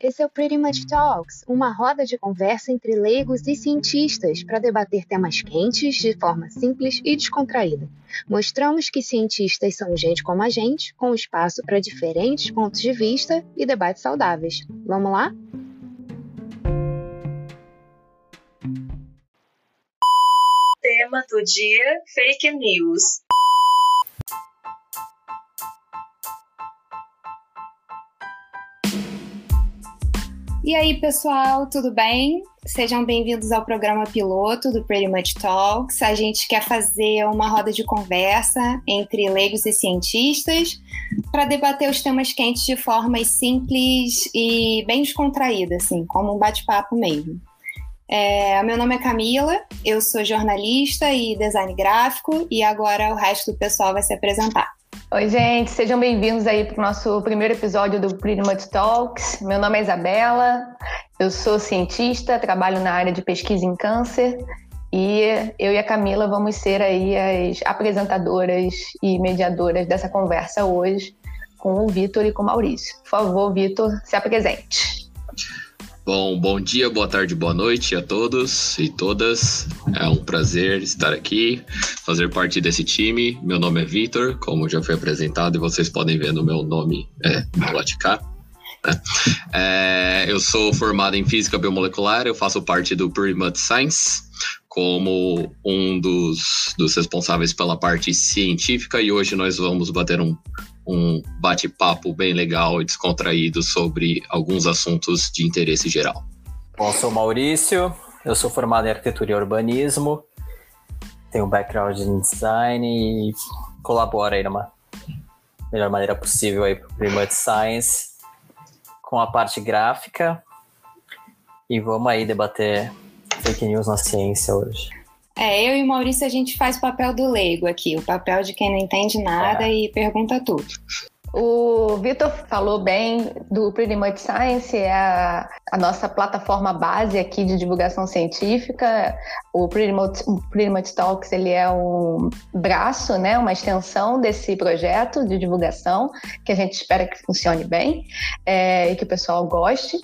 Esse é o Pretty Much Talks, uma roda de conversa entre leigos e cientistas para debater temas quentes de forma simples e descontraída. Mostramos que cientistas são gente como a gente, com espaço para diferentes pontos de vista e debates saudáveis. Vamos lá? Tema do dia: fake news. E aí, pessoal, tudo bem? Sejam bem-vindos ao programa piloto do Pretty Much Talks. A gente quer fazer uma roda de conversa entre leigos e cientistas para debater os temas quentes de forma simples e bem descontraída, assim, como um bate-papo mesmo. É, meu nome é Camila, eu sou jornalista e design gráfico e agora o resto do pessoal vai se apresentar. Oi, gente, sejam bem-vindos aí para o nosso primeiro episódio do Pretty Much Talks. Meu nome é Isabela, eu sou cientista, trabalho na área de pesquisa em câncer e eu e a Camila vamos ser aí as apresentadoras e mediadoras dessa conversa hoje com o Vitor e com o Maurício. Por favor, Vitor, se apresente. Bom, bom dia, boa tarde, boa noite a todos e todas. É um prazer estar aqui, fazer parte desse time. Meu nome é Vitor, como já foi apresentado, e vocês podem ver no meu nome, é cá. Né? É, eu sou formado em Física Biomolecular, eu faço parte do Pretty Science, como um dos, dos responsáveis pela parte científica, e hoje nós vamos bater um, um bate-papo bem legal e descontraído sobre alguns assuntos de interesse geral. Bom, sou Maurício, eu sou formado em arquitetura e urbanismo, tenho um background em design e colaboro aí numa melhor maneira possível aí para o Remote Science com a parte gráfica e vamos aí debater fake news na ciência hoje. É, eu e o Maurício a gente faz o papel do leigo aqui, o papel de quem não entende nada é. e pergunta tudo. O Vitor falou bem do Pretty Much Science, é a, a, nossa plataforma base aqui de divulgação científica. O Pretty Much, o Pretty Much Talks ele é um braço, né, uma extensão desse projeto de divulgação, que a gente espera que funcione bem é, e que o pessoal goste.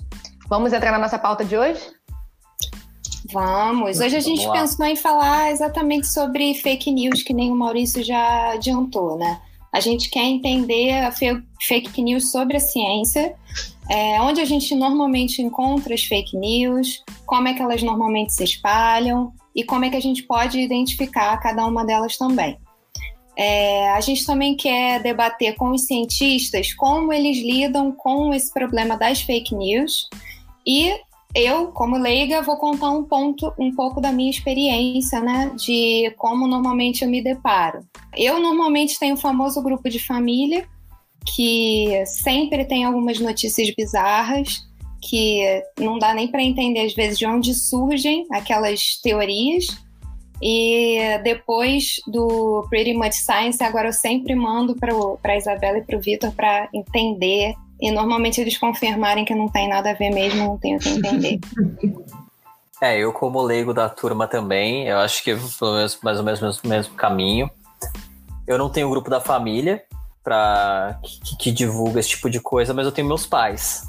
Vamos entrar na nossa pauta de hoje? Vamos. Hoje a gente pensou em falar exatamente sobre fake news, que nem o Maurício já adiantou, né? A gente quer entender a fake news sobre a ciência, é, onde a gente normalmente encontra as fake news, como é que elas normalmente se espalham e como é que a gente pode identificar cada uma delas também. É, a gente também quer debater com os cientistas como eles lidam com esse problema das fake news e eu, como leiga, vou contar um ponto, um pouco da minha experiência, né, de como normalmente eu me deparo. Eu normalmente tenho o famoso grupo de família que sempre tem algumas notícias bizarras que não dá nem para entender às vezes de onde surgem aquelas teorias. E depois do Pretty Much Science, agora eu sempre mando para a Isabela e para o Vitor para entender e normalmente eles confirmarem que não tem nada a ver mesmo, não tenho que entender. É, eu como leigo da turma também, eu acho que pelo menos mais ou menos o mesmo caminho. Eu não tenho um grupo da família para que, que, divulga esse tipo de coisa, mas eu tenho meus pais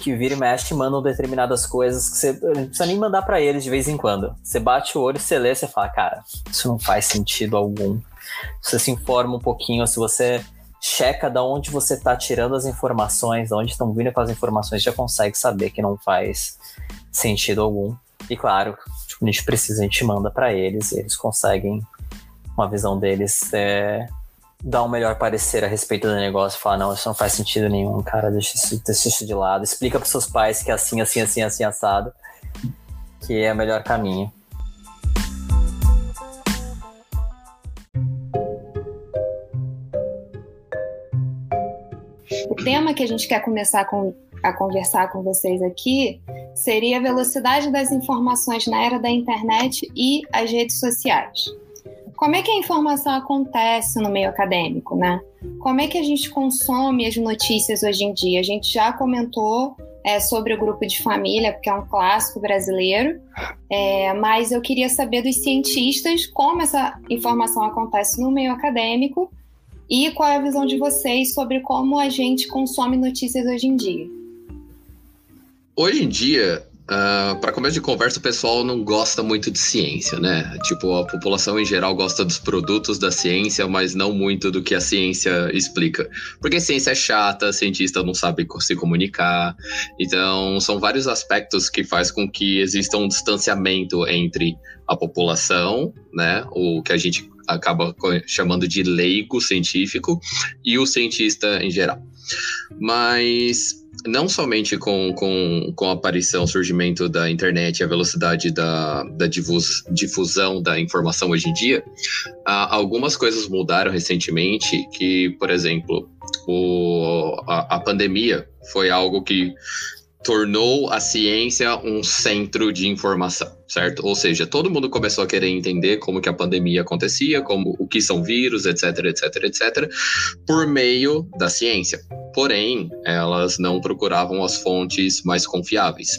que vira e mexe mandam determinadas coisas que você não precisa nem mandar para eles de vez em quando. Você bate o olho, você lê, você fala, cara, isso não faz sentido algum. Você se informa um pouquinho, se você checa da onde você está tirando as informações, de onde estão vindo com as informações, já consegue saber que não faz sentido algum. E claro, tipo, a gente precisa, a gente manda para eles, eles conseguem uma visão deles é, dar um melhor parecer a respeito do negócio, falar, não, isso não faz sentido nenhum, cara, deixa isso, deixa isso de lado, explica para seus pais que é assim, assim, assim, assim, assado, que é o melhor caminho. Tema que a gente quer começar com, a conversar com vocês aqui seria a velocidade das informações na era da internet e as redes sociais. Como é que a informação acontece no meio acadêmico, né? Como é que a gente consome as notícias hoje em dia? A gente já comentou é, sobre o grupo de família, porque é um clássico brasileiro, é, mas eu queria saber dos cientistas como essa informação acontece no meio acadêmico e qual é a visão de vocês sobre como a gente consome notícias hoje em dia? hoje em dia, Uh, ah, para começo de conversa, o pessoal não gosta muito de ciência, né? Tipo, a população em geral gosta dos produtos da ciência, mas não muito do que a ciência explica. Porque ciência é chata, cientista não sabe se comunicar. Então, são vários aspectos que faz com que exista um distanciamento entre a população, né? O que a gente acaba chamando de leigo científico e o cientista em geral. Mas não somente com, com, com a aparição, surgimento da internet a velocidade da, da difus, difusão da informação hoje em dia, algumas coisas mudaram recentemente que, por exemplo, o, a, a pandemia foi algo que tornou a ciência um centro de informação, certo? Ou seja, todo mundo começou a querer entender como que a pandemia acontecia, como o que são vírus, etc, etc, etc, por meio da ciência. Porém, elas não procuravam as fontes mais confiáveis.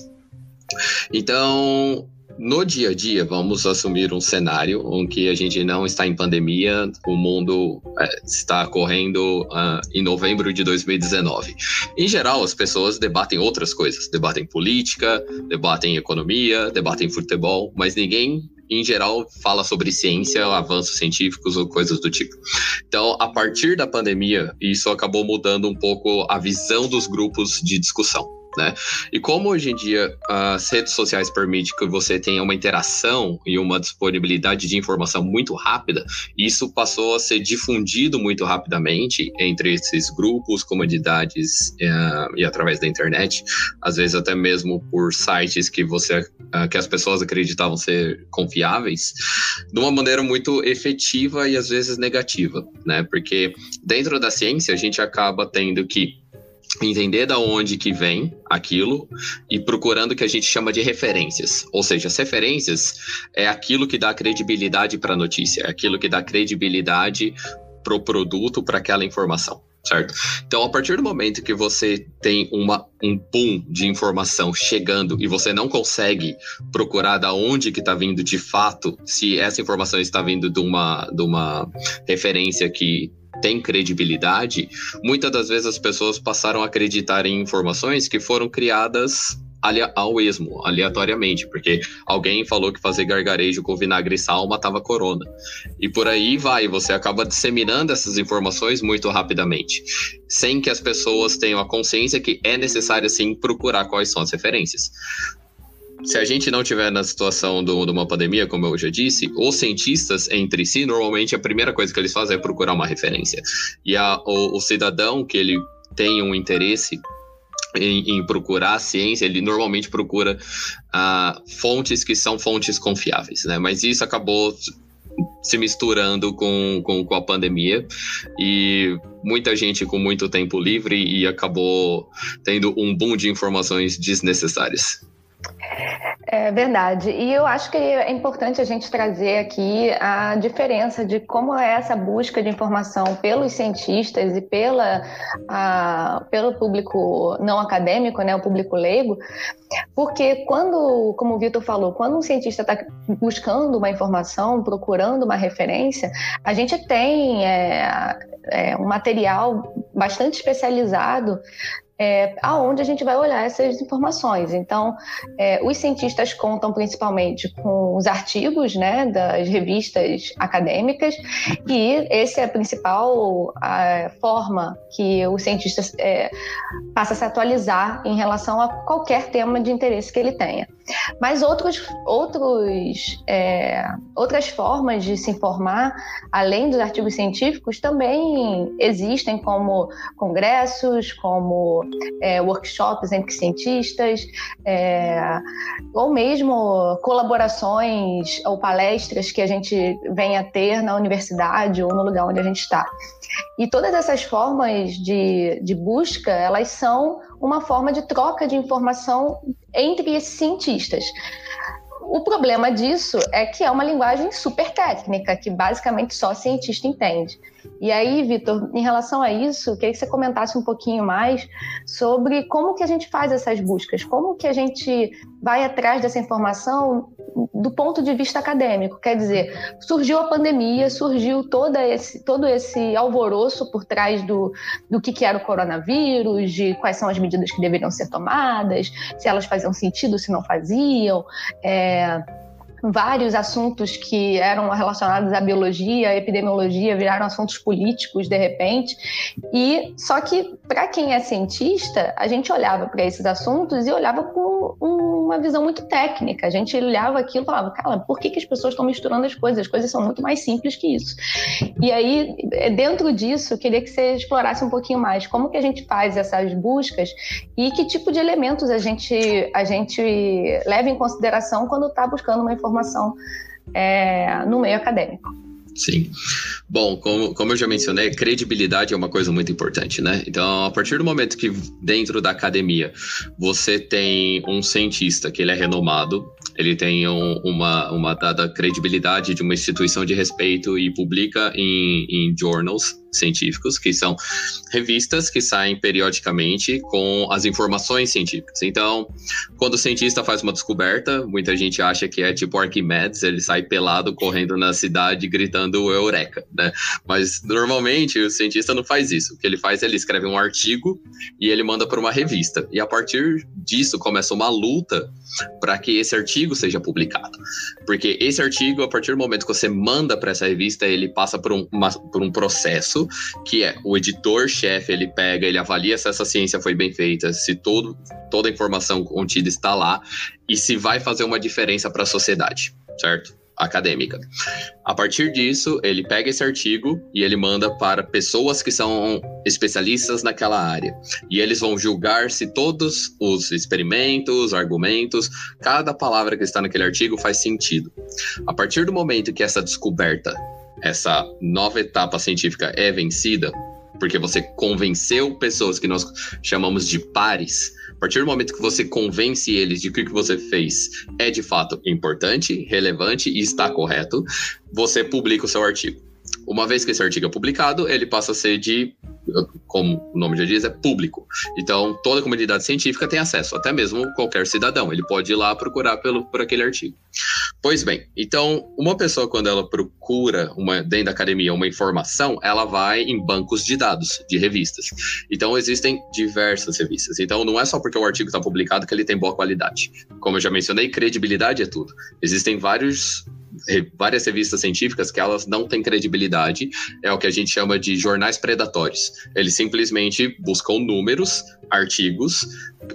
Então, no dia a dia, vamos assumir um cenário em que a gente não está em pandemia, o mundo é, está correndo uh, em novembro de 2019. Em geral, as pessoas debatem outras coisas, debatem política, debatem economia, debatem futebol, mas ninguém em geral, fala sobre ciência, avanços científicos ou coisas do tipo. Então, a partir da pandemia, isso acabou mudando um pouco a visão dos grupos de discussão né? E como hoje em dia as redes sociais permitem que você tenha uma interação e uma disponibilidade de informação muito rápida, isso passou a ser difundido muito rapidamente entre esses grupos, comunidades uh, e através da internet, às vezes até mesmo por sites que você uh, que as pessoas acreditavam ser confiáveis, de uma maneira muito efetiva e às vezes negativa, né? Porque dentro da ciência a gente acaba tendo que entender da onde que vem aquilo e procurando o que a gente chama de referências. Ou seja, as referências é aquilo que dá credibilidade para a notícia, é aquilo que dá credibilidade para o produto, para aquela informação, certo? Então, a partir do momento que você tem uma, um boom de informação chegando e você não consegue procurar da onde que está vindo de fato, se essa informação está vindo de uma, de uma referência que tem credibilidade, muitas das vezes as pessoas passaram a acreditar em informações que foram criadas ao esmo, aleatoriamente, porque alguém falou que fazer gargarejo com vinagre e sal matava corona. E por aí vai, você acaba disseminando essas informações muito rapidamente, sem que as pessoas tenham a consciência que é necessário sim procurar quais são as referências se a gente não tiver na situação de uma pandemia, como eu já disse, os cientistas entre si, normalmente a primeira coisa que eles fazem é procurar uma referência. E a, o, o cidadão que ele tem um interesse em, em, procurar a ciência, ele normalmente procura uh, fontes que são fontes confiáveis, né? Mas isso acabou se misturando com, com, com, a pandemia e muita gente com muito tempo livre e acabou tendo um boom de informações desnecessárias. É verdade. E eu acho que é importante a gente trazer aqui a diferença de como é essa busca de informação pelos cientistas e pela, a, pelo público não acadêmico, né, o público leigo, porque quando, como o Vitor falou, quando um cientista está buscando uma informação, procurando uma referência, a gente tem é, é, um material bastante especializado é, aonde a gente vai olhar essas informações. Então, é, os cientistas contam principalmente com os artigos né, das revistas acadêmicas, e essa é a principal a forma que o cientista é, passa a se atualizar em relação a qualquer tema de interesse que ele tenha. Mas outros, outros, é, outras formas de se informar, além dos artigos científicos, também existem, como congressos, como é, workshops entre cientistas, é, ou mesmo colaborações ou palestras que a gente venha a ter na universidade ou no lugar onde a gente está. E todas essas formas de, de busca, elas são uma forma de troca de informação entre esses cientistas. O problema disso é que é uma linguagem super técnica, que basicamente só cientista entende. E aí, Vitor, em relação a isso, queria que você comentasse um pouquinho mais sobre como que a gente faz essas buscas, como que a gente vai atrás dessa informação do ponto de vista acadêmico. Quer dizer, surgiu a pandemia, surgiu toda esse, todo esse alvoroço por trás do, do que, que era o coronavírus, de quais são as medidas que deveriam ser tomadas, se elas faziam sentido, se não faziam. É vários assuntos que eram relacionados à biologia, à epidemiologia, viraram assuntos políticos de repente. E só que para quem é cientista, a gente olhava para esses assuntos e olhava com uma visão muito técnica. A gente olhava aquilo e falava, cara, por que, que as pessoas estão misturando as coisas? As coisas são muito mais simples que isso. E aí, dentro disso, eu queria que você explorasse um pouquinho mais como que a gente faz essas buscas e que tipo de elementos a gente a gente leva em consideração quando está buscando uma informação informação é, no meio acadêmico. Sim. Bom, como, como eu já mencionei, credibilidade é uma coisa muito importante, né? Então, a partir do momento que dentro da academia você tem um cientista que ele é renomado, ele tem um, uma, uma dada credibilidade de uma instituição de respeito e publica em, em journals científicos, que são revistas que saem periodicamente com as informações científicas. Então, quando o cientista faz uma descoberta, muita gente acha que é tipo Arquimedes, ele sai pelado correndo na cidade gritando Eureka, né? Mas normalmente o cientista não faz isso. O que ele faz, ele escreve um artigo e ele manda para uma revista. E a partir disso começa uma luta para que esse artigo seja publicado. Porque esse artigo, a partir do momento que você manda para essa revista, ele passa por um, uma, por um processo que é o editor-chefe, ele pega, ele avalia se essa ciência foi bem feita, se todo, toda a informação contida está lá e se vai fazer uma diferença para a sociedade, certo? acadêmica. A partir disso, ele pega esse artigo e ele manda para pessoas que são especialistas naquela área. E eles vão julgar se todos os experimentos, argumentos, cada palavra que está naquele artigo faz sentido. A partir do momento que essa descoberta, essa nova etapa científica é vencida, porque você convenceu pessoas que nós chamamos de pares partir do momento que você convence eles de que o que você fez é de fato importante, relevante e está correto, você publica o seu artigo. Uma vez que esse artigo é publicado, ele passa a ser de como o nome já diz, é público. Então, toda a comunidade científica tem acesso, até mesmo qualquer cidadão. Ele pode ir lá procurar pelo, por aquele artigo. Pois bem, então, uma pessoa, quando ela procura uma, dentro da academia uma informação, ela vai em bancos de dados, de revistas. Então, existem diversas revistas. Então, não é só porque o artigo está publicado que ele tem boa qualidade. Como eu já mencionei, credibilidade é tudo. Existem vários várias revistas científicas que elas não têm credibilidade, é o que a gente chama de jornais predatórios. Eles simplesmente buscam números, artigos,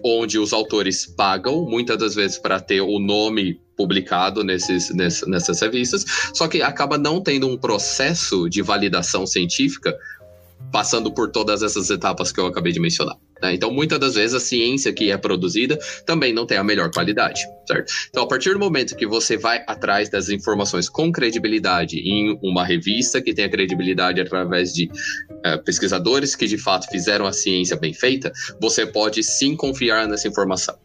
onde os autores pagam, muitas das vezes para ter o nome publicado nesses, nessas revistas, só que acaba não tendo um processo de validação científica passando por todas essas etapas que eu acabei de mencionar. Né? Então, muitas das vezes, a ciência que é produzida também não tem a melhor qualidade, certo? Então, a partir do momento que você vai atrás das informações com credibilidade em uma revista que tenha credibilidade através de uh, pesquisadores que de fato fizeram a ciência bem feita, você pode sim confiar nessa informação.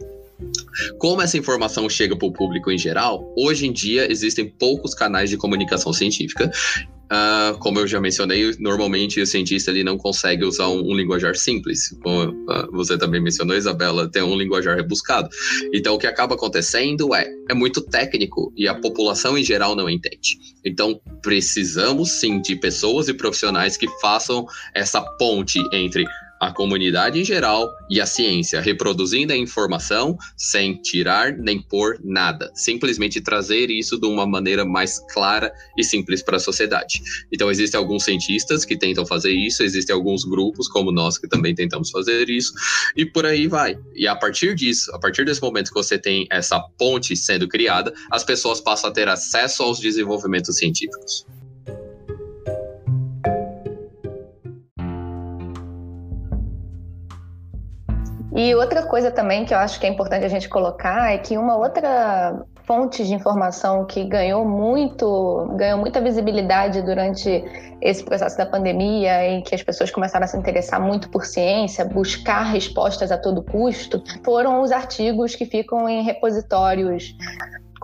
Como essa informação chega para o público em geral, hoje em dia existem poucos canais de comunicação científica Uh, como eu já mencionei, normalmente o cientista ele não consegue usar um, um linguajar simples. Como uh, você também mencionou, Isabela, tem um linguajar rebuscado. Então, o que acaba acontecendo é, é muito técnico e a população em geral não entende. Então, precisamos sim de pessoas e profissionais que façam essa ponte entre a comunidade em geral e a ciência, reproduzindo a informação sem tirar nem pôr nada, simplesmente trazer isso de uma maneira mais clara e simples para a sociedade. Então, existem alguns cientistas que tentam fazer isso, existem alguns grupos como nós que também tentamos fazer isso, e por aí vai. E a partir disso, a partir desse momento que você tem essa ponte sendo criada, as pessoas passam a ter acesso aos desenvolvimentos científicos. E outra coisa também que eu acho que é importante a gente colocar é que uma outra fonte de informação que ganhou muito, ganhou muita visibilidade durante esse processo da pandemia, em que as pessoas começaram a se interessar muito por ciência, buscar respostas a todo custo, foram os artigos que ficam em repositórios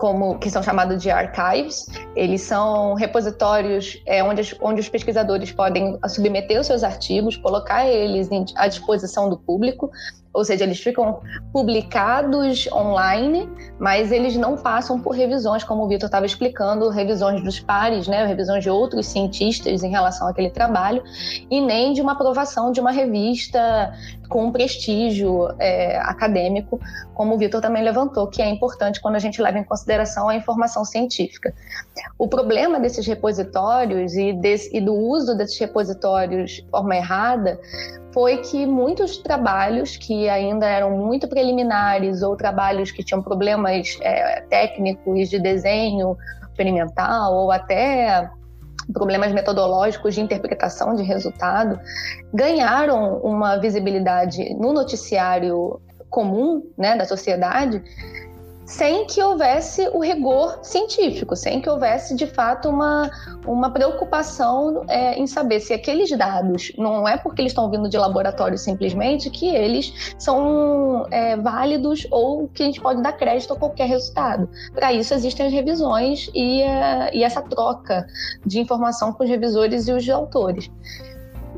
como que são chamados de archives. Eles são repositórios é, onde, onde os pesquisadores podem submeter os seus artigos, colocar eles à disposição do público, ou seja, eles ficam publicados online, mas eles não passam por revisões, como o Vitor estava explicando, revisões dos pares, né, revisões de outros cientistas em relação àquele trabalho, e nem de uma aprovação de uma revista com prestígio é, acadêmico, como o Vitor também levantou, que é importante quando a gente leva em consideração a informação científica. O problema desses repositórios e, desse, e do uso desses repositórios de forma errada foi que muitos trabalhos que ainda eram muito preliminares ou trabalhos que tinham problemas é, técnicos de desenho experimental ou até problemas metodológicos de interpretação de resultado ganharam uma visibilidade no noticiário comum né, da sociedade sem que houvesse o rigor científico, sem que houvesse de fato uma, uma preocupação é, em saber se aqueles dados, não é porque eles estão vindo de laboratório simplesmente, que eles são é, válidos ou que a gente pode dar crédito a qualquer resultado. Para isso existem as revisões e, é, e essa troca de informação com os revisores e os autores.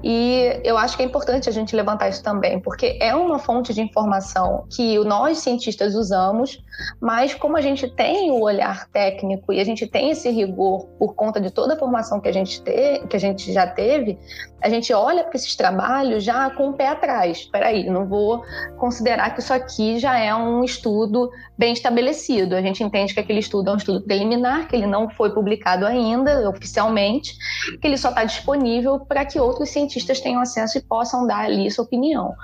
E eu acho que é importante a gente levantar isso também, porque é uma fonte de informação que nós cientistas usamos, mas como a gente tem o olhar técnico e a gente tem esse rigor por conta de toda a formação que a gente, te, que a gente já teve, a gente olha para esses trabalhos já com o pé atrás. Espera aí, não vou considerar que isso aqui já é um estudo bem estabelecido. A gente entende que aquele estudo é um estudo preliminar, que ele não foi publicado ainda oficialmente, que ele só está disponível para que outros cientistas tenham acesso e possam dar ali sua opinião.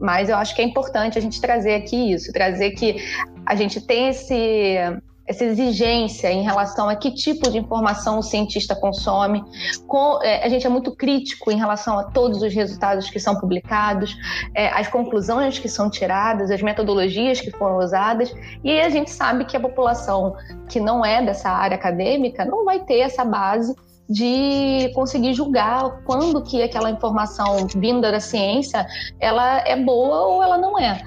Mas eu acho que é importante a gente trazer aqui isso, trazer que a gente tem esse essa exigência em relação a que tipo de informação o cientista consome. Com, é, a gente é muito crítico em relação a todos os resultados que são publicados, é, as conclusões que são tiradas, as metodologias que foram usadas, e a gente sabe que a população que não é dessa área acadêmica não vai ter essa base de conseguir julgar quando que aquela informação vinda da ciência ela é boa ou ela não é.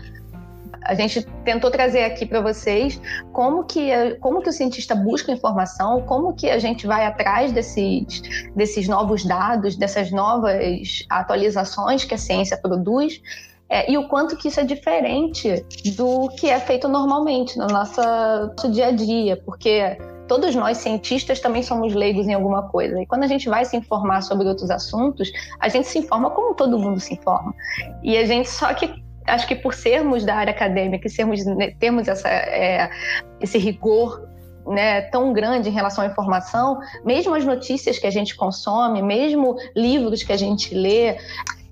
A gente tentou trazer aqui para vocês como que, como que o cientista busca informação, como que a gente vai atrás desses, desses novos dados, dessas novas atualizações que a ciência produz é, e o quanto que isso é diferente do que é feito normalmente no nosso, nosso dia a dia, porque todos nós cientistas também somos leigos em alguma coisa. E quando a gente vai se informar sobre outros assuntos, a gente se informa como todo mundo se informa. E a gente só que acho que por sermos da área acadêmica e sermos, né, termos essa, é, esse rigor né, tão grande em relação à informação, mesmo as notícias que a gente consome, mesmo livros que a gente lê,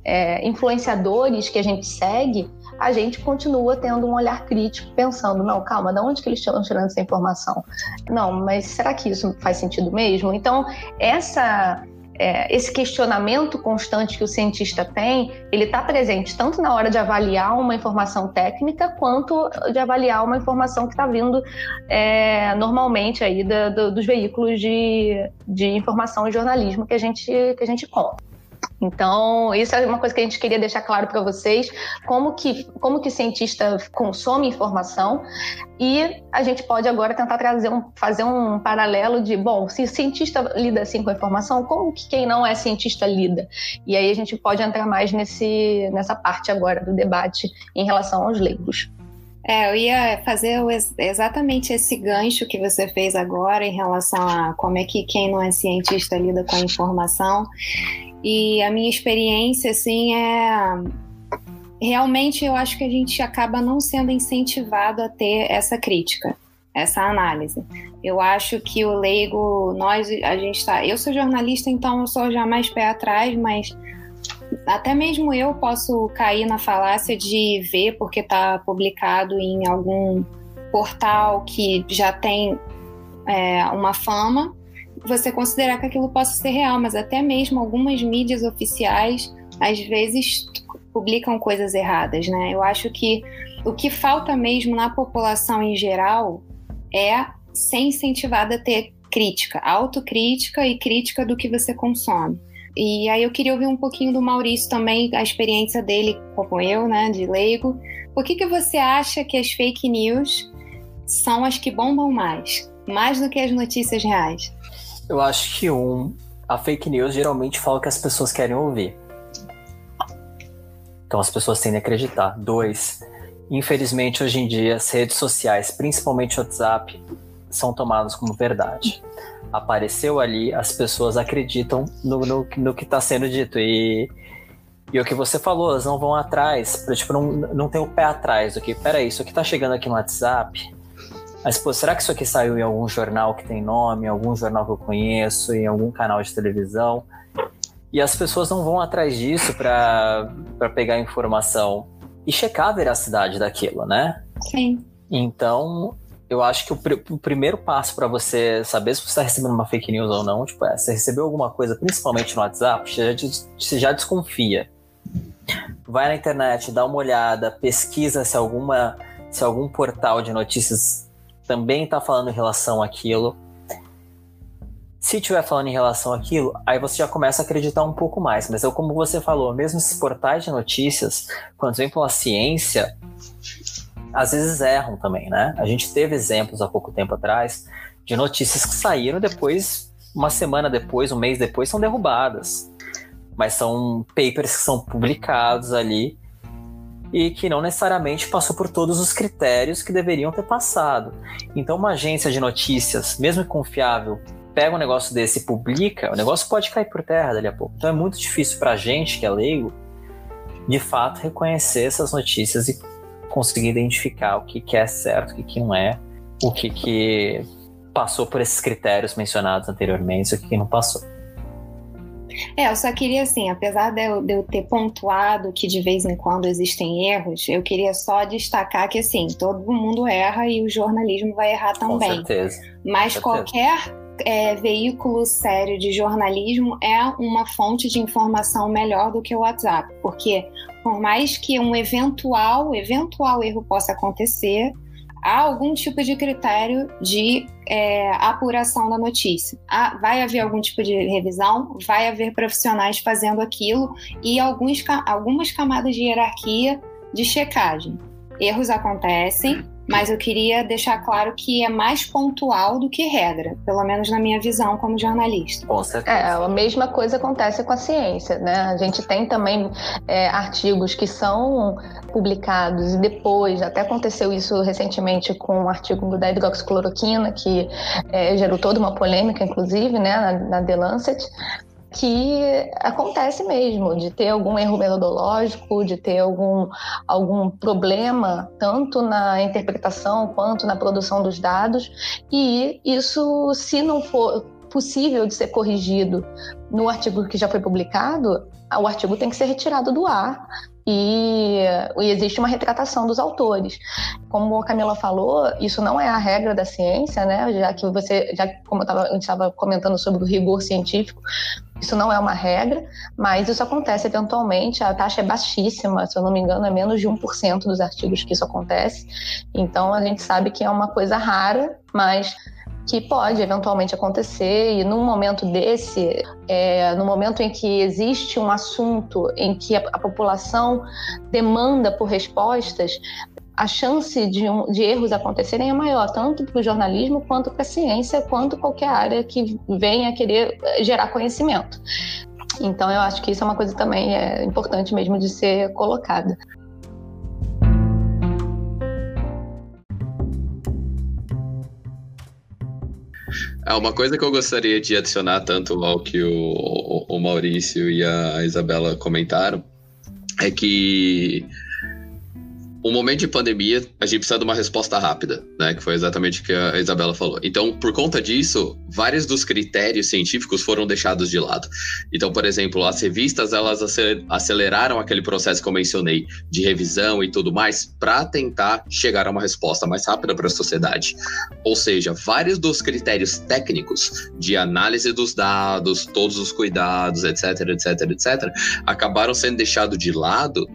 é, influenciadores que a gente segue, a gente continua tendo um olhar crítico, pensando, não, calma, de onde que eles estão tirando essa informação? Não, mas será que isso faz sentido mesmo? Então, essa é, esse questionamento constante que o cientista tem, ele está presente tanto na hora de avaliar uma informação técnica quanto de avaliar uma informação que está vindo é, normalmente aí da, do, dos veículos de, de informação e jornalismo que a gente que a gente conta. Então, isso é uma coisa que a gente queria deixar claro para vocês, como que, como que cientista consome informação e a gente pode agora tentar trazer um, fazer um paralelo de, bom, se cientista lida assim com a informação, como que quem não é cientista lida? E aí a gente pode entrar mais nesse, nessa parte agora do debate em relação aos leigos. É, eu ia fazer exatamente esse gancho que você fez agora em relação a como é que quem não é cientista lida com a informação. E a minha experiência, assim, é. Realmente eu acho que a gente acaba não sendo incentivado a ter essa crítica, essa análise. Eu acho que o leigo, nós, a gente está. Eu sou jornalista, então eu sou já mais pé atrás, mas até mesmo eu posso cair na falácia de ver porque está publicado em algum portal que já tem é, uma fama você considerar que aquilo possa ser real, mas até mesmo algumas mídias oficiais às vezes publicam coisas erradas, né? Eu acho que o que falta mesmo na população em geral é ser incentivada a ter crítica, autocrítica e crítica do que você consome. E aí eu queria ouvir um pouquinho do Maurício também, a experiência dele como eu, né, de leigo. Por que, que você acha que as fake news são as que bombam mais, mais do que as notícias reais? Eu acho que um, a fake news geralmente fala o que as pessoas querem ouvir. Então as pessoas tendem a acreditar. Dois, infelizmente hoje em dia as redes sociais, principalmente o WhatsApp, são tomadas como verdade. Apareceu ali, as pessoas acreditam no, no, no que está sendo dito. E, e o que você falou, elas não vão atrás, tipo, não, não tem o pé atrás do que, peraí, isso aqui está chegando aqui no WhatsApp, mas, pô, será que isso aqui saiu em algum jornal que tem nome, em algum jornal que eu conheço, em algum canal de televisão? E as pessoas não vão atrás disso para pegar informação e checar a veracidade daquilo, né? Sim. Então, eu acho que o, pr o primeiro passo para você saber se você está recebendo uma fake news ou não, tipo, é, você recebeu alguma coisa, principalmente no WhatsApp, você já, você já desconfia. Vai na internet, dá uma olhada, pesquisa se alguma se algum portal de notícias também está falando em relação àquilo. Se estiver falando em relação àquilo, aí você já começa a acreditar um pouco mais. Mas é como você falou, mesmo esses portais de notícias, quando vem pela ciência, às vezes erram também, né? A gente teve exemplos há pouco tempo atrás de notícias que saíram depois, uma semana depois, um mês depois, são derrubadas. Mas são papers que são publicados ali e que não necessariamente passou por todos os critérios que deveriam ter passado. Então, uma agência de notícias, mesmo confiável, pega um negócio desse e publica, o negócio pode cair por terra dali a pouco. Então, é muito difícil para a gente que é leigo, de fato, reconhecer essas notícias e conseguir identificar o que, que é certo, o que, que não é, o que, que passou por esses critérios mencionados anteriormente e o que, que não passou. É, eu só queria, assim, apesar de eu, de eu, ter pontuado que de vez em quando existem erros, eu queria só destacar que, assim, todo mundo erra e o jornalismo vai errar também. Com certeza. Mas Com certeza. qualquer é, veículo sério de jornalismo é uma fonte de informação melhor do que o WhatsApp, porque por mais que um eventual, eventual erro possa acontecer, há algum tipo de critério de é, apuração da notícia. Há, vai haver algum tipo de revisão, vai haver profissionais fazendo aquilo e alguns, algumas camadas de hierarquia de checagem. Erros acontecem, mas eu queria deixar claro que é mais pontual do que regra, pelo menos na minha visão como jornalista. Com certeza. É, a mesma coisa acontece com a ciência, né? A gente tem também é, artigos que são publicados e depois, até aconteceu isso recentemente com um artigo da hidroxicloroquina, que é, gerou toda uma polêmica, inclusive, né, na, na The Lancet, que acontece mesmo, de ter algum erro metodológico, de ter algum, algum problema, tanto na interpretação quanto na produção dos dados, e isso, se não for possível de ser corrigido no artigo que já foi publicado, o artigo tem que ser retirado do ar e, e, existe uma retratação dos autores. Como a Camila falou, isso não é a regra da ciência, né? Já que você, já como eu tava, a gente estava comentando sobre o rigor científico, isso não é uma regra, mas isso acontece eventualmente. A taxa é baixíssima, se eu não me engano, é menos de 1% dos artigos que isso acontece. Então a gente sabe que é uma coisa rara, mas que pode eventualmente acontecer e num momento desse, é, no momento em que existe um assunto em que a, a população demanda por respostas, a chance de, um, de, erros acontecerem é maior, tanto para o jornalismo, quanto para a ciência, quanto qualquer área que venha querer gerar conhecimento. Então, eu acho que isso é uma coisa também é importante mesmo de ser colocada. É uma coisa que eu gostaria de adicionar tanto ao que o, o Maurício e a Isabela comentaram é que um momento de pandemia, a gente precisa de uma resposta rápida, né? Que foi exatamente o que a Isabela falou. Então, por conta disso, vários dos critérios científicos foram deixados de lado. Então, por exemplo, as revistas elas aceleraram aquele processo que eu mencionei de revisão e tudo mais para tentar chegar a uma resposta mais rápida para a sociedade. Ou seja, vários dos critérios técnicos de análise dos dados, todos os cuidados, etc, etc, etc, acabaram sendo deixados de lado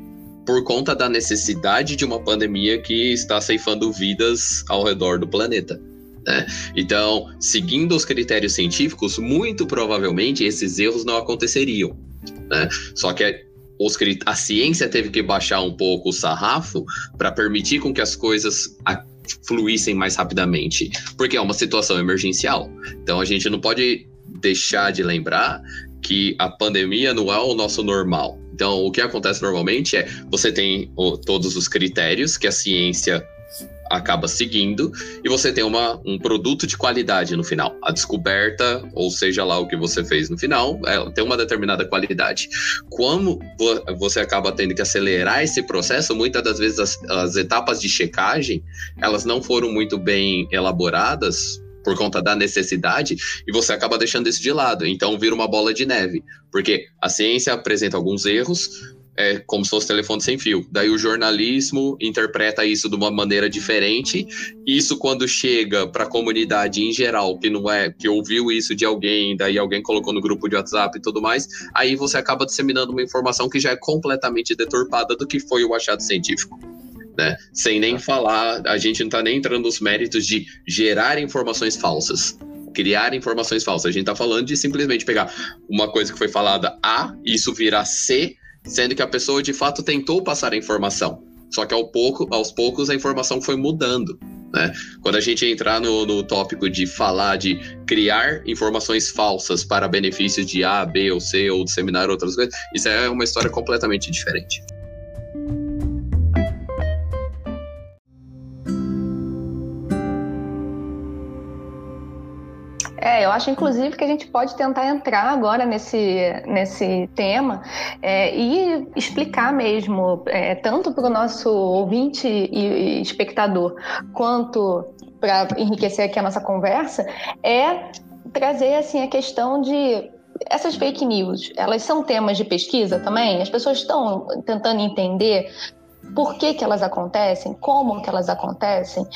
por conta da necessidade de uma pandemia que está ceifando vidas ao redor do planeta. Né? Então, seguindo os critérios científicos, muito provavelmente esses erros não aconteceriam. Né? Só que os, a ciência teve que baixar um pouco o sarrafo para permitir com que as coisas fluíssem mais rapidamente, porque é uma situação emergencial. Então a gente não pode deixar de lembrar que a pandemia não é o nosso normal. Então, o que acontece normalmente é você tem o, todos os critérios que a ciência acaba seguindo e você tem uma, um produto de qualidade no final. A descoberta, ou seja lá o que você fez no final, é, tem uma determinada qualidade. Como você acaba tendo que acelerar esse processo, muitas das vezes as, as etapas de checagem elas não foram muito bem elaboradas por conta da necessidade e você acaba deixando isso de lado. Então vira uma bola de neve, porque a ciência apresenta alguns erros, é como se fosse telefone sem fio. Daí o jornalismo interpreta isso de uma maneira diferente. Isso quando chega para a comunidade em geral, que não é que ouviu isso de alguém, daí alguém colocou no grupo de WhatsApp e tudo mais, aí você acaba disseminando uma informação que já é completamente deturpada do que foi o achado científico. Né? Sem nem falar, a gente não está nem entrando nos méritos de gerar informações falsas criar informações falsas. A gente está falando de simplesmente pegar uma coisa que foi falada A, isso virar C, sendo que a pessoa de fato tentou passar a informação. Só que ao pouco, aos poucos a informação foi mudando. Né? Quando a gente entrar no, no tópico de falar de criar informações falsas para benefícios de A, B ou C, ou disseminar outras coisas, isso é uma história completamente diferente. É, eu acho inclusive que a gente pode tentar entrar agora nesse, nesse tema é, e explicar mesmo, é, tanto para o nosso ouvinte e espectador, quanto para enriquecer aqui a nossa conversa, é trazer assim a questão de essas fake news, elas são temas de pesquisa também? As pessoas estão tentando entender por que, que elas acontecem, como que elas acontecem.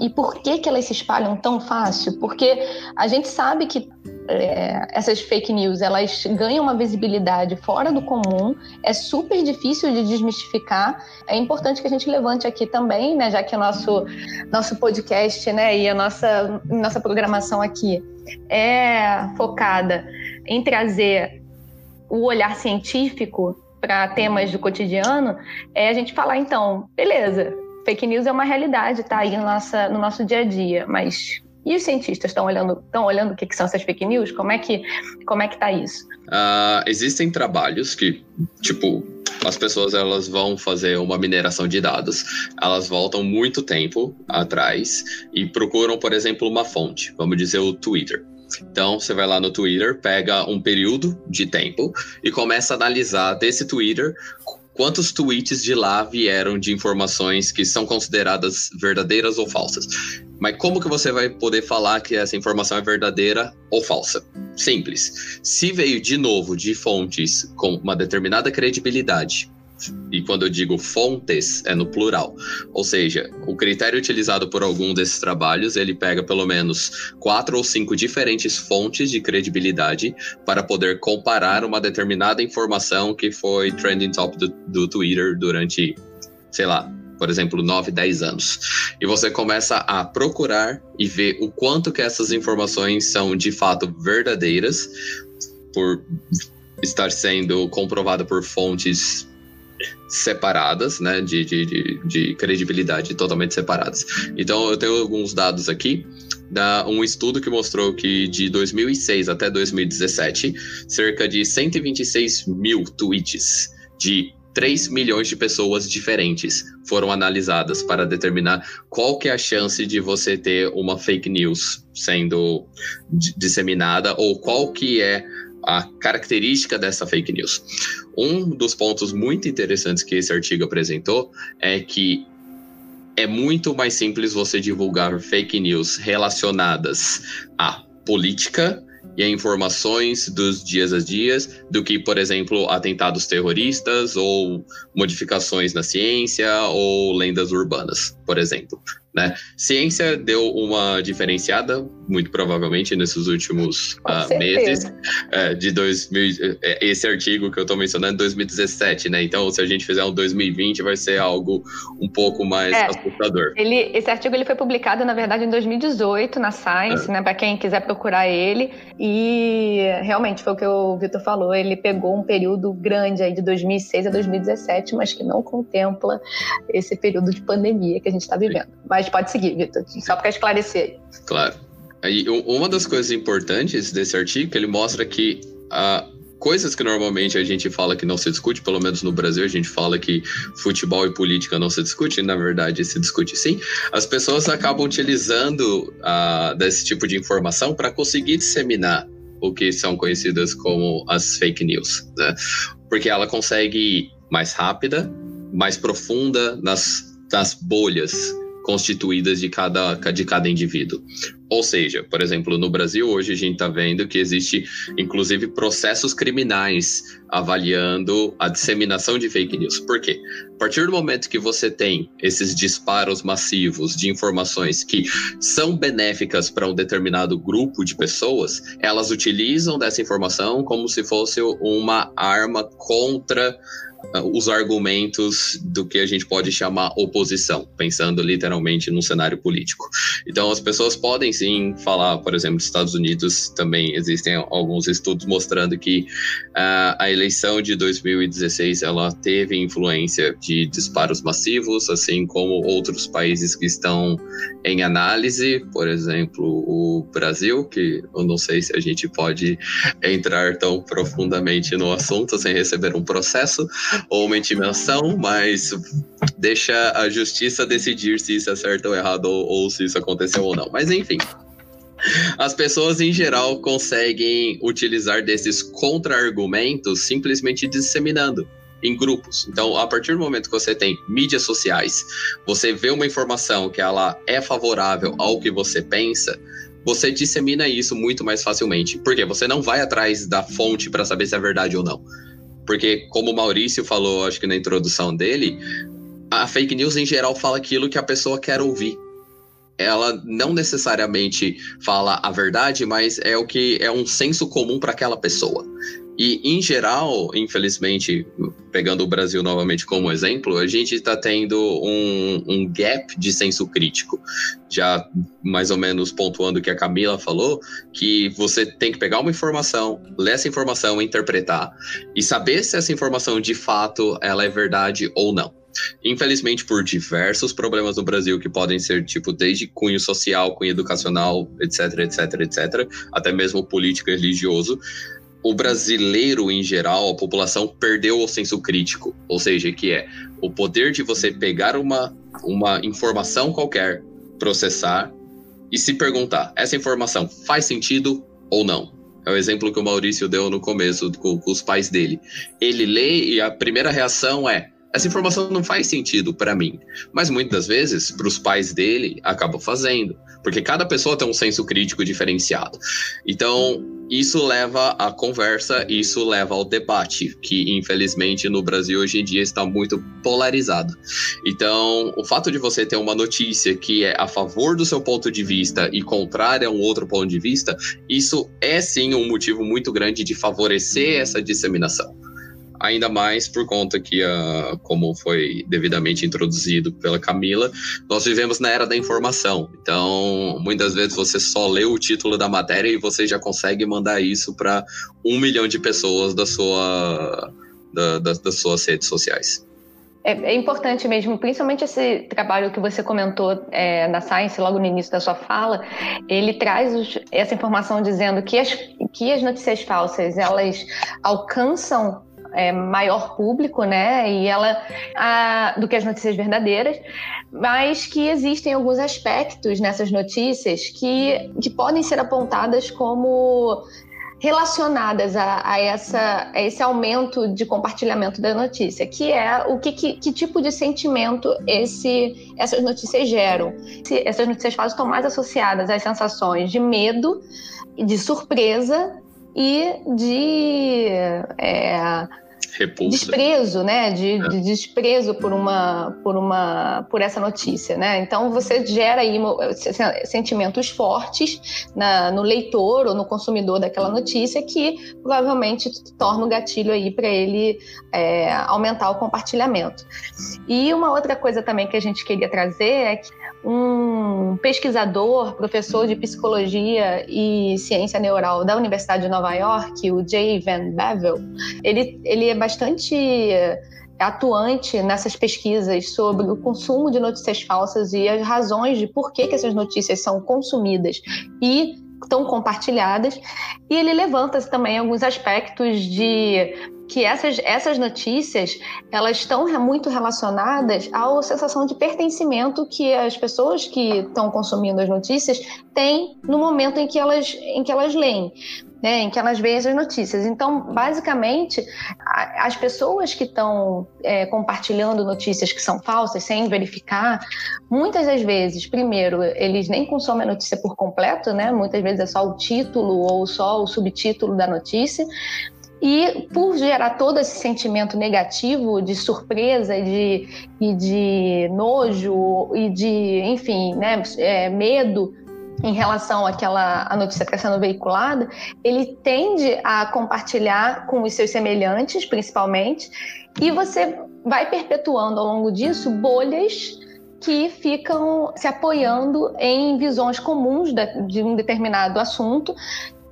E por que, que elas se espalham tão fácil? Porque a gente sabe que é, essas fake news elas ganham uma visibilidade fora do comum, é super difícil de desmistificar. É importante que a gente levante aqui também, né, já que o nosso, nosso podcast né, e a nossa, nossa programação aqui é focada em trazer o olhar científico para temas do cotidiano, é a gente falar, então, beleza, fake news é uma realidade, está aí no, no nosso dia a dia, mas e os cientistas estão olhando, estão olhando o que, que, são essas fake news? Como é que, como é que tá isso? Uh, existem trabalhos que, tipo, as pessoas elas vão fazer uma mineração de dados, elas voltam muito tempo atrás e procuram, por exemplo, uma fonte, vamos dizer o Twitter. Então, você vai lá no Twitter, pega um período de tempo e começa a analisar desse Twitter quantos tweets de lá vieram de informações que são consideradas verdadeiras ou falsas. Mas como que você vai poder falar que essa informação é verdadeira ou falsa? Simples. Se veio de novo de fontes com uma determinada credibilidade e quando eu digo fontes, é no plural. Ou seja, o critério utilizado por algum desses trabalhos, ele pega pelo menos quatro ou cinco diferentes fontes de credibilidade para poder comparar uma determinada informação que foi trending top do, do Twitter durante, sei lá, por exemplo, 9, 10 anos. E você começa a procurar e ver o quanto que essas informações são de fato verdadeiras por estar sendo comprovada por fontes separadas, né, de, de, de, de, credibilidade totalmente separadas. Então, eu tenho alguns dados aqui, da um estudo que mostrou que de 2006 até 2017, cerca de 126 mil tweets de 3 milhões de pessoas diferentes foram analisadas para determinar qual que é a chance de você ter uma fake news sendo disseminada ou qual que é a característica dessa fake news. Um dos pontos muito interessantes que esse artigo apresentou é que é muito mais simples você divulgar fake news relacionadas à política e a informações dos dias a dias do que, por exemplo, atentados terroristas ou modificações na ciência ou lendas urbanas, por exemplo. Né? Ciência deu uma diferenciada, muito provavelmente, nesses últimos uh, meses uh, de 2000. É, esse artigo que eu estou mencionando, 2017, né? Então, se a gente fizer um 2020, vai ser algo um pouco mais é, assustador. Ele, esse artigo ele foi publicado, na verdade, em 2018 na Science, é. né? Para quem quiser procurar ele. E realmente foi o que o Vitor falou. Ele pegou um período grande aí de 2006 a 2017, mas que não contempla esse período de pandemia que a gente está vivendo. Mas Mas pode seguir, Vitor, só para esclarecer. Claro. Aí, uma das coisas importantes desse artigo, ele mostra que a, coisas que normalmente a gente fala que não se discute, pelo menos no Brasil a gente fala que futebol e política não se discute, na verdade se discute sim, as pessoas acabam utilizando uh, desse tipo de informação para conseguir disseminar o que são conhecidas como as fake news, né? Porque ela consegue ir mais rápida, mais profunda nas, nas bolhas constituídas de cada, de cada indivíduo. Ou seja, por exemplo, no Brasil hoje a gente está vendo que existe inclusive processos criminais avaliando a disseminação de fake news. Por quê? A partir do momento que você tem esses disparos massivos de informações que são benéficas para um determinado grupo de pessoas, elas utilizam dessa informação como se fosse uma arma contra os argumentos do que a gente pode chamar oposição, pensando literalmente num cenário político. Então, as pessoas podem sim falar, por exemplo, nos Estados Unidos também existem alguns estudos mostrando que uh, a eleição de 2016 ela teve influência de disparos massivos, assim como outros países que estão em análise, por exemplo, o Brasil, que eu não sei se a gente pode entrar tão profundamente no assunto sem receber um processo, ou uma intimação, mas deixa a justiça decidir se isso é certo ou errado ou, ou se isso aconteceu ou não. Mas enfim. As pessoas em geral conseguem utilizar desses contra-argumentos simplesmente disseminando em grupos. Então, a partir do momento que você tem mídias sociais, você vê uma informação que ela é favorável ao que você pensa, você dissemina isso muito mais facilmente. Porque você não vai atrás da fonte para saber se é verdade ou não. Porque, como o Maurício falou, acho que na introdução dele, a fake news em geral fala aquilo que a pessoa quer ouvir. Ela não necessariamente fala a verdade, mas é o que é um senso comum para aquela pessoa. E, em geral, infelizmente, pegando o Brasil novamente como exemplo, a gente está tendo um, um, gap de senso crítico. Já mais ou menos pontuando o que a Camila falou, que você tem que pegar uma informação, ler essa informação, interpretar e saber se essa informação de fato ela é verdade ou não. Infelizmente, por diversos problemas no Brasil, que podem ser, tipo, desde cunho social, cunho educacional, etc, etc, etc, até mesmo político e religioso, o brasileiro em geral, a população perdeu o senso crítico, ou seja, que é o poder de você pegar uma, uma informação qualquer, processar e se perguntar: essa informação faz sentido ou não? É o exemplo que o Maurício deu no começo com, com os pais dele. Ele lê e a primeira reação é: essa informação não faz sentido para mim. Mas muitas vezes, para os pais dele, acaba fazendo. Porque cada pessoa tem um senso crítico diferenciado. Então, isso leva à conversa, isso leva ao debate, que infelizmente no Brasil hoje em dia está muito polarizado. Então, o fato de você ter uma notícia que é a favor do seu ponto de vista e contrária a um outro ponto de vista, isso é sim um motivo muito grande de favorecer essa disseminação ainda mais por conta que, uh, como foi devidamente introduzido pela Camila, nós vivemos na era da informação. Então, muitas vezes você só lê o título da matéria e você já consegue mandar isso para um milhão de pessoas da sua, da, das, das suas redes sociais. É, é, importante mesmo, principalmente esse trabalho que você comentou é, na Science, logo no início da sua fala, ele traz os, essa informação dizendo que as, que as notícias falsas, elas alcançam é, maior público, né? E ela a, do que as notícias verdadeiras, mas que existem alguns aspectos nessas notícias que, que podem ser apontadas como relacionadas a, a, essa, a esse aumento de compartilhamento da notícia, que é o que, que, que tipo de sentimento esse, essas notícias geram. Se essas notícias falsas estão mais associadas às sensações de medo, de surpresa e de é, Repulsa. desprezo, né? De, é. de, desprezo por uma, por uma, por essa notícia, né? Então você gera aí sentimentos fortes na, no leitor ou no consumidor daquela notícia que provavelmente torna o gatilho aí para ele é, aumentar o compartilhamento. E uma outra coisa também que a gente queria trazer é que um pesquisador, professor de psicologia e ciência neural da Universidade de Nova York, o Jay Van Bevel, ele, ele é bastante atuante nessas pesquisas sobre o consumo de notícias falsas e as razões de por que, que essas notícias são consumidas e estão compartilhadas. E ele levanta também alguns aspectos de que essas, essas notícias elas estão muito relacionadas à sensação de pertencimento que as pessoas que estão consumindo as notícias têm no momento em que elas, em que elas leem né, em que elas veem as notícias. Então, basicamente, as pessoas que estão é, compartilhando notícias que são falsas, sem verificar, muitas das vezes, primeiro, eles nem consomem a notícia por completo, né? Muitas vezes é só o título ou só o subtítulo da notícia. E por gerar todo esse sentimento negativo de surpresa de, e de nojo e de, enfim, né, é, medo em relação àquela a notícia que está sendo veiculada, ele tende a compartilhar com os seus semelhantes, principalmente, e você vai perpetuando ao longo disso bolhas que ficam se apoiando em visões comuns de um determinado assunto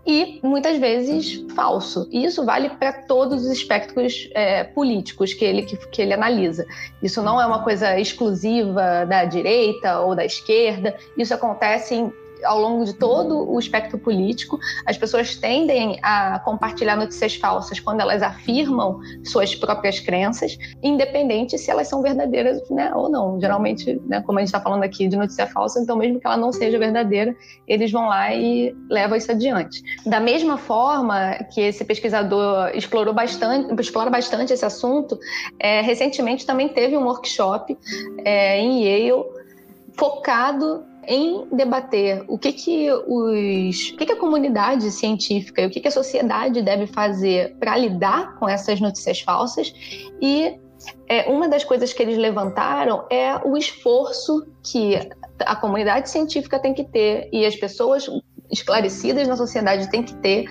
e muitas vezes falso. E isso vale para todos os espectros é, políticos que ele, que, que ele analisa. Isso não é uma coisa exclusiva da direita ou da esquerda, isso acontece em ao longo de todo o espectro político, as pessoas tendem a compartilhar notícias falsas quando elas afirmam suas próprias crenças, independente se elas são verdadeiras né, ou não. Geralmente, né, como a gente está falando aqui de notícia falsa, então mesmo que ela não seja verdadeira, eles vão lá e levam isso adiante. Da mesma forma que esse pesquisador explorou bastante, explora bastante esse assunto, é, recentemente também teve um workshop é, em Yale focado em debater o que que os, o que, que a comunidade científica e o que, que a sociedade deve fazer para lidar com essas notícias falsas. E é, uma das coisas que eles levantaram é o esforço que a comunidade científica tem que ter e as pessoas esclarecidas na sociedade têm que ter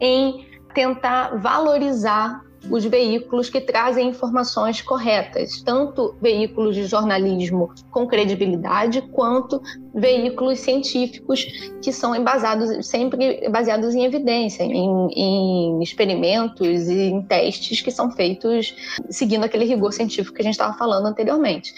em tentar valorizar os veículos que trazem informações corretas, tanto veículos de jornalismo com credibilidade, quanto veículos científicos que são embasados, sempre baseados em evidência, em, em experimentos e em testes que são feitos seguindo aquele rigor científico que a gente estava falando anteriormente.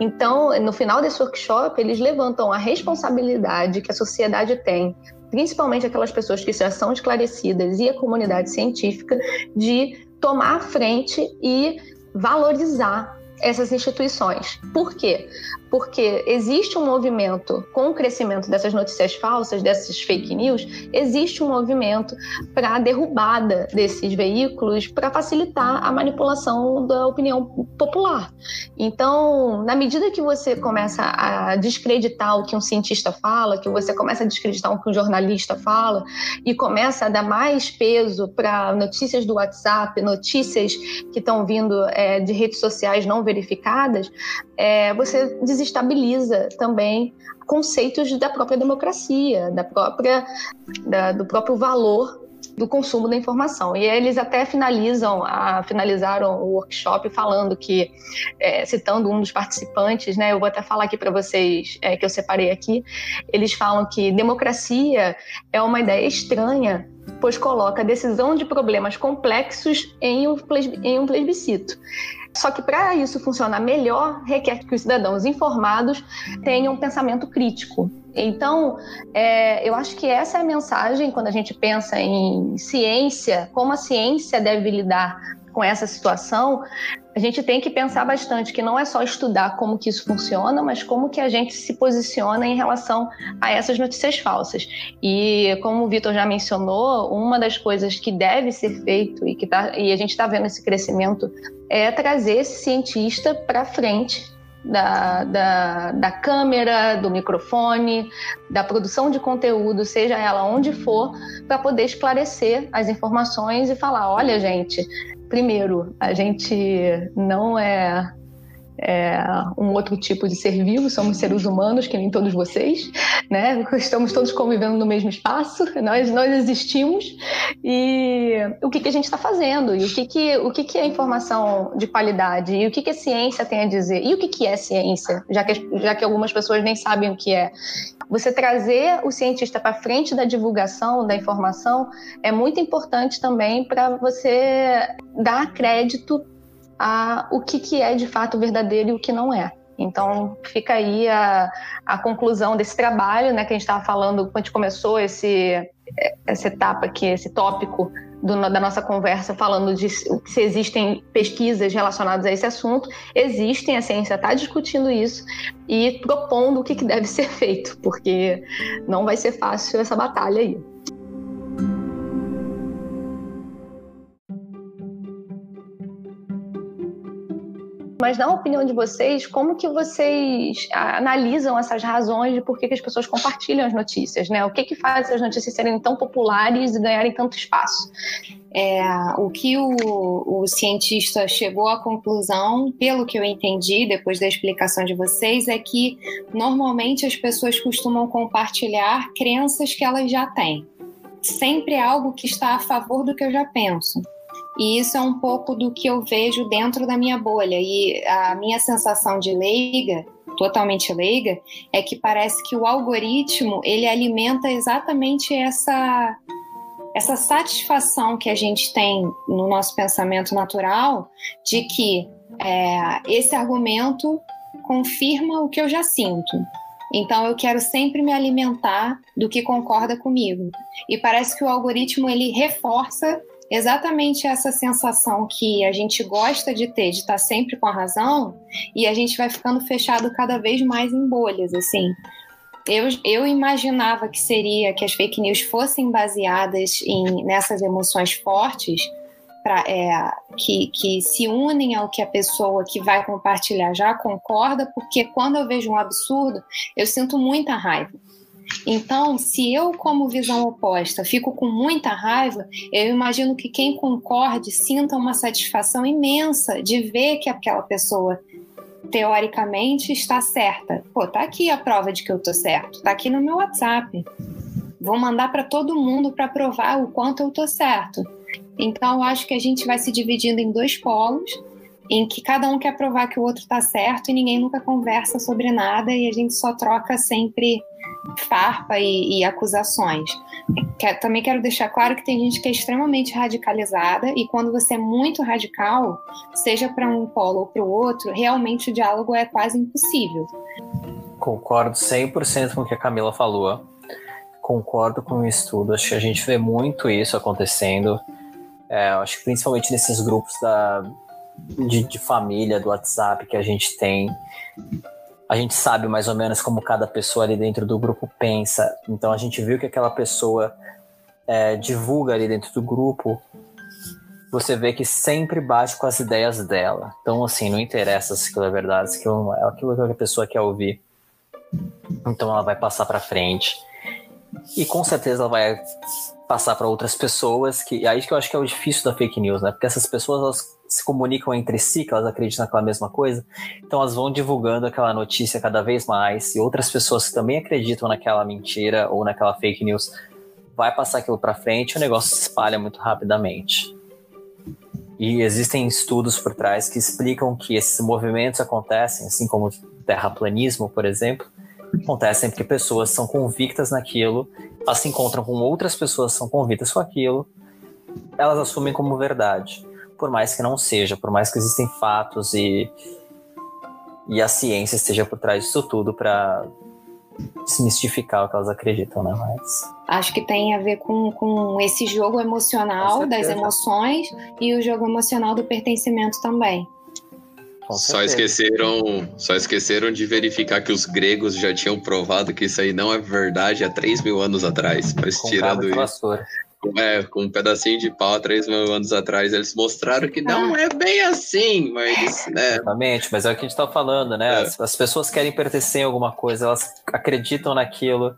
Então, no final desse workshop, eles levantam a responsabilidade que a sociedade tem principalmente aquelas pessoas que já são esclarecidas e a comunidade científica, de tomar a frente e valorizar essas instituições. Por quê? Porque existe um movimento, com o crescimento dessas notícias falsas, dessas fake news, existe um movimento para a derrubada desses veículos para facilitar a manipulação da opinião popular. Então, na medida que você começa a descreditar o que um cientista fala, que você começa a descreditar o que um jornalista fala, e começa a dar mais peso para notícias do WhatsApp, notícias que estão vindo é, de redes sociais não verificadas, é, você desestabiliza também conceitos da própria democracia, da própria, da, do próprio valor do consumo da informação. E eles até finalizam, a, finalizaram o workshop falando que, é, citando um dos participantes, né, eu vou até falar aqui para vocês, é, que eu separei aqui, eles falam que democracia é uma ideia estranha, pois coloca a decisão de problemas complexos em um, em um plebiscito. Só que para isso funcionar melhor, requer que os cidadãos informados tenham um pensamento crítico. Então, é, eu acho que essa é a mensagem quando a gente pensa em ciência, como a ciência deve lidar com essa situação, a gente tem que pensar bastante que não é só estudar como que isso funciona, mas como que a gente se posiciona em relação a essas notícias falsas. E como o Vitor já mencionou, uma das coisas que deve ser feito e que tá, e a gente está vendo esse crescimento é trazer esse cientista para frente da, da, da, câmera, do microfone, da produção de conteúdo, seja ela onde for, para poder esclarecer as informações e falar: olha, gente, primeiro, a gente não é é, um outro tipo de ser vivo, somos seres humanos, que nem todos vocês, né? Estamos todos convivendo no mesmo espaço, nós, nós existimos, e o que, que a gente está fazendo, e o que, que, o que, que é informação de qualidade, e o que, que a ciência tem a dizer, e o que, que é ciência, já que, já que algumas pessoas nem sabem o que é. Você trazer o cientista para frente da divulgação da informação é muito importante também para você dar crédito a o que, que é de fato verdadeiro e o que não é. Então, fica aí a, a conclusão desse trabalho, né, que a gente estava falando quando a gente começou esse, essa etapa aqui, esse tópico do, da nossa conversa, falando de se existem pesquisas relacionadas a esse assunto. Existem, a ciência está discutindo isso e propondo o que, que deve ser feito, porque não vai ser fácil essa batalha aí. Mas na opinião de vocês, como que vocês analisam essas razões de por que, as pessoas compartilham as notícias, né? O que que faz essas notícias serem tão populares e ganharem tanto espaço? É, o que o, o, cientista chegou à conclusão, pelo que eu entendi depois da explicação de vocês, é que normalmente as pessoas costumam compartilhar crenças que elas já têm. Sempre é algo que está a favor do que eu já penso. E isso é um pouco do que eu vejo dentro da minha bolha. E a minha sensação de leiga, totalmente leiga, é que parece que o algoritmo ele alimenta exatamente essa essa satisfação que a gente tem no nosso pensamento natural de que é, esse argumento confirma o que eu já sinto. Então eu quero sempre me alimentar do que concorda comigo. E parece que o algoritmo ele reforça exatamente essa sensação que a gente gosta de ter, de estar sempre com a razão, e a gente vai ficando fechado cada vez mais em bolhas, assim. Eu, eu imaginava que seria que as fake news fossem baseadas em, nessas emoções fortes, pra, é, que, que se unem ao que a pessoa que vai compartilhar já concorda, porque quando eu vejo um absurdo, eu sinto muita raiva. Então, se eu, como visão oposta, fico com muita raiva, eu imagino que quem concorde sinta uma satisfação imensa de ver que aquela pessoa teoricamente está certa. Pô, tá aqui a prova de que eu tô certo, tá aqui no meu WhatsApp. Vou mandar para todo mundo para provar o quanto eu tô certo. Então, eu acho que a gente vai se dividindo em dois polos, em que cada um quer provar que o outro tá certo e ninguém nunca conversa sobre nada e a gente só troca sempre farpa e, e acusações. Também quero deixar claro que tem gente que é extremamente radicalizada e quando você é muito radical, seja para um polo ou para o outro, realmente o diálogo é quase impossível. Concordo 100% com o que a Camila falou. Concordo com o estudo. Acho que a gente vê muito isso acontecendo. É, acho que principalmente nesses grupos da, de, de família, do WhatsApp que a gente tem a gente sabe mais ou menos como cada pessoa ali dentro do grupo pensa. Então a gente viu que aquela pessoa é, divulga ali dentro do grupo, você vê que sempre bate com as ideias dela. Então, assim, não interessa se aquilo é verdade, se aquilo é aquilo que a pessoa quer ouvir. Então ela vai passar para frente. E com certeza ela vai passar para outras pessoas, que aí que eu acho que é o difícil da fake news, né? Porque essas pessoas elas se comunicam entre si, que elas acreditam naquela mesma coisa, então elas vão divulgando aquela notícia cada vez mais, e outras pessoas que também acreditam naquela mentira ou naquela fake news vai passar aquilo para frente, e o negócio se espalha muito rapidamente. E existem estudos por trás que explicam que esses movimentos acontecem, assim como o terraplanismo, por exemplo, acontecem porque pessoas são convictas naquilo, elas se encontram com outras pessoas que são convictas com aquilo, elas assumem como verdade por mais que não seja, por mais que existem fatos e, e a ciência esteja por trás disso tudo para desmistificar o que elas acreditam, né? Mas... Acho que tem a ver com, com esse jogo emocional das emoções e o jogo emocional do pertencimento também. Só esqueceram, só esqueceram de verificar que os gregos já tinham provado que isso aí não é verdade há 3 mil anos atrás. Mas com tirando isso. É, com um pedacinho de pau há 3 mil anos atrás, eles mostraram que não ah. é bem assim, mas. Né? Exatamente, mas é o que a gente tá falando, né? É. As, as, pessoas querem pertencer a alguma coisa, elas acreditam naquilo.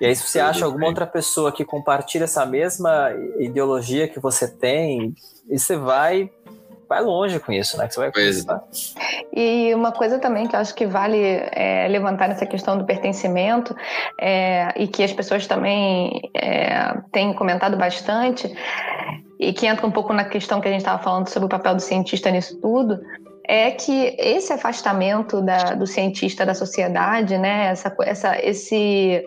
E aí, se você acha alguma outra pessoa que compartilha essa mesma ideologia que você tem, e você vai vai longe com isso, né? Que você vai começar. E uma coisa também que eu acho que vale é, levantar nessa questão do pertencimento é, e que as pessoas também é, têm comentado bastante e que entra um pouco na questão que a gente estava falando sobre o papel do cientista nisso tudo, é que esse afastamento da, do cientista da sociedade, né, essa, essa, esse,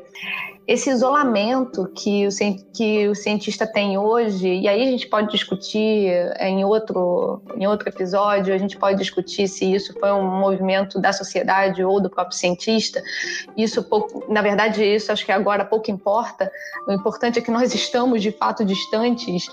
esse isolamento que o, que o cientista tem hoje, e aí a gente pode discutir em outro, em outro episódio, a gente pode discutir se isso foi um movimento da sociedade ou do próprio cientista. Isso pouco, na verdade, isso acho que agora pouco importa. O importante é que nós estamos de fato distantes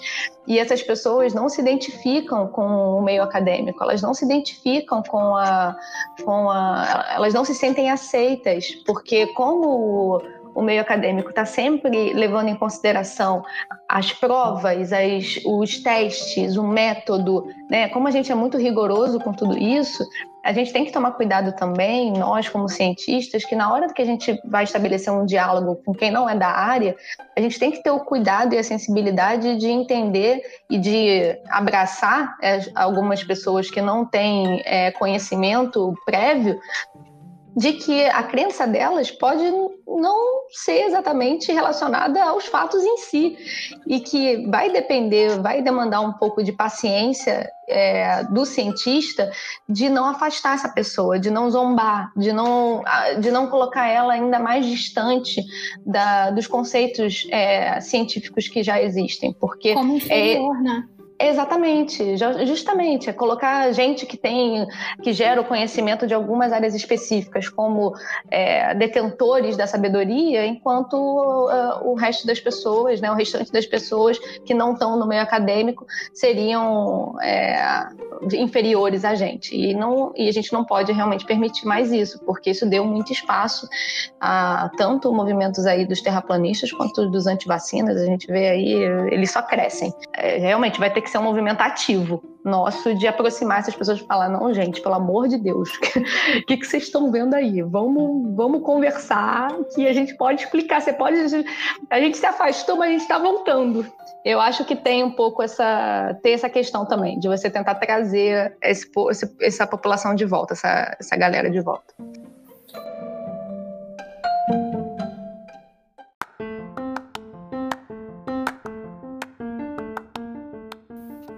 e essas pessoas não se identificam com o meio acadêmico, elas não se identificam com a, com a elas não se sentem aceitas, porque como o meio acadêmico está sempre levando em consideração as provas, as, os testes, o método, né? Como a gente é muito rigoroso com tudo isso, a gente tem que tomar cuidado também, nós como cientistas, que na hora que a gente vai estabelecer um diálogo com quem não é da área, a gente tem que ter o cuidado e a sensibilidade de entender e de abraçar é, algumas pessoas que não têm é, conhecimento prévio de que a crença delas pode não ser exatamente relacionada aos fatos em si e que vai depender, vai demandar um pouco de paciência é, do cientista de não afastar essa pessoa, de não zombar, de não, de não colocar ela ainda mais distante da, dos conceitos é, científicos que já existem, porque como inferior, é, né? Exatamente, justamente, é colocar gente que tem, que gera o conhecimento de algumas áreas específicas como é, detentores da sabedoria, enquanto uh, o resto das pessoas, né, o restante das pessoas que não estão no meio acadêmico seriam é, inferiores a gente. E, não, e a gente não pode realmente permitir mais isso, porque isso deu muito espaço a tanto movimentos aí dos terraplanistas quanto dos antivacinas. A gente vê aí, eles só crescem. É, realmente vai ter que ser um movimento ativo nosso de aproximar essas pessoas e falar: não, gente, pelo amor de Deus, o que, que vocês estão vendo aí? Vamos, vamos conversar que a gente pode explicar. Você pode. A gente se afastou, mas a gente está voltando. Eu acho que tem um pouco essa. Tem essa questão também, de você tentar trazer esse, essa população de volta, essa, essa galera de volta.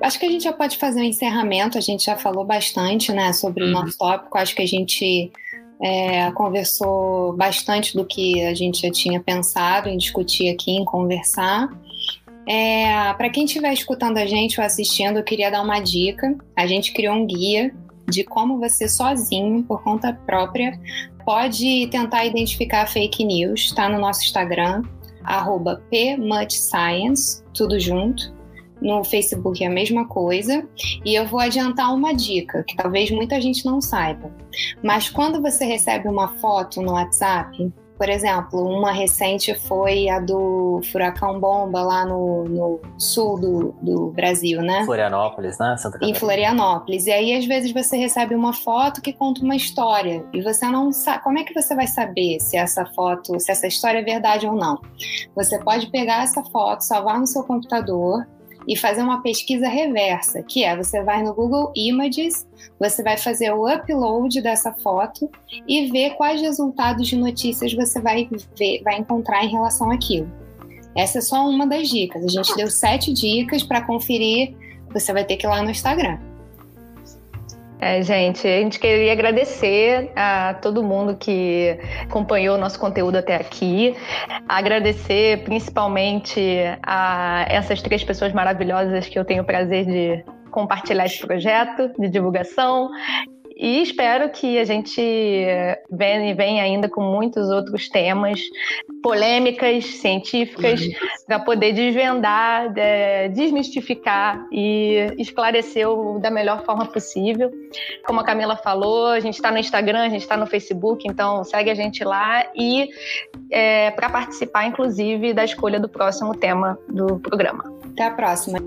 Acho que a gente já pode fazer um encerramento. A gente já falou bastante né, sobre uhum. o nosso tópico. Acho que a gente é, conversou bastante do que a gente já tinha pensado em discutir aqui, em conversar. É, Para quem estiver escutando a gente ou assistindo, eu queria dar uma dica. A gente criou um guia de como você sozinho, por conta própria, pode tentar identificar fake news. Está no nosso Instagram, arroba PMuchScience, tudo junto. No Facebook é a mesma coisa. E eu vou adiantar uma dica que talvez muita gente não saiba. Mas quando você recebe uma foto no WhatsApp, por exemplo, uma recente foi a do furacão bomba lá no, no sul do, do, Brasil, né? Florianópolis, né? Santa Catarina. Em Florianópolis. E aí, às vezes, você recebe uma foto que conta uma história e você não sabe. Como é que você vai saber se essa foto, se essa história é verdade ou não? Você pode pegar essa foto, salvar no seu computador e fazer uma pesquisa reversa, que é você vai no Google Images, você vai fazer o upload dessa foto e ver quais resultados de notícias você vai ver, vai encontrar em relação àquilo. Essa é só uma das dicas. A gente deu sete dicas para conferir. Você vai ter que ir lá no Instagram. É, gente, a gente queria agradecer a todo mundo que acompanhou o nosso conteúdo até aqui. Agradecer principalmente a essas três pessoas maravilhosas que eu tenho o prazer de compartilhar esse projeto de divulgação e espero que a gente venha, venha ainda com muitos outros temas, polêmicas, científicas, para poder desvendar, desmistificar e esclarecer o, da melhor forma possível. Como a Camila falou, a gente está no Instagram, a gente está no Facebook, então segue a gente lá e é, para participar, inclusive, da escolha do próximo tema do programa. Até a próxima.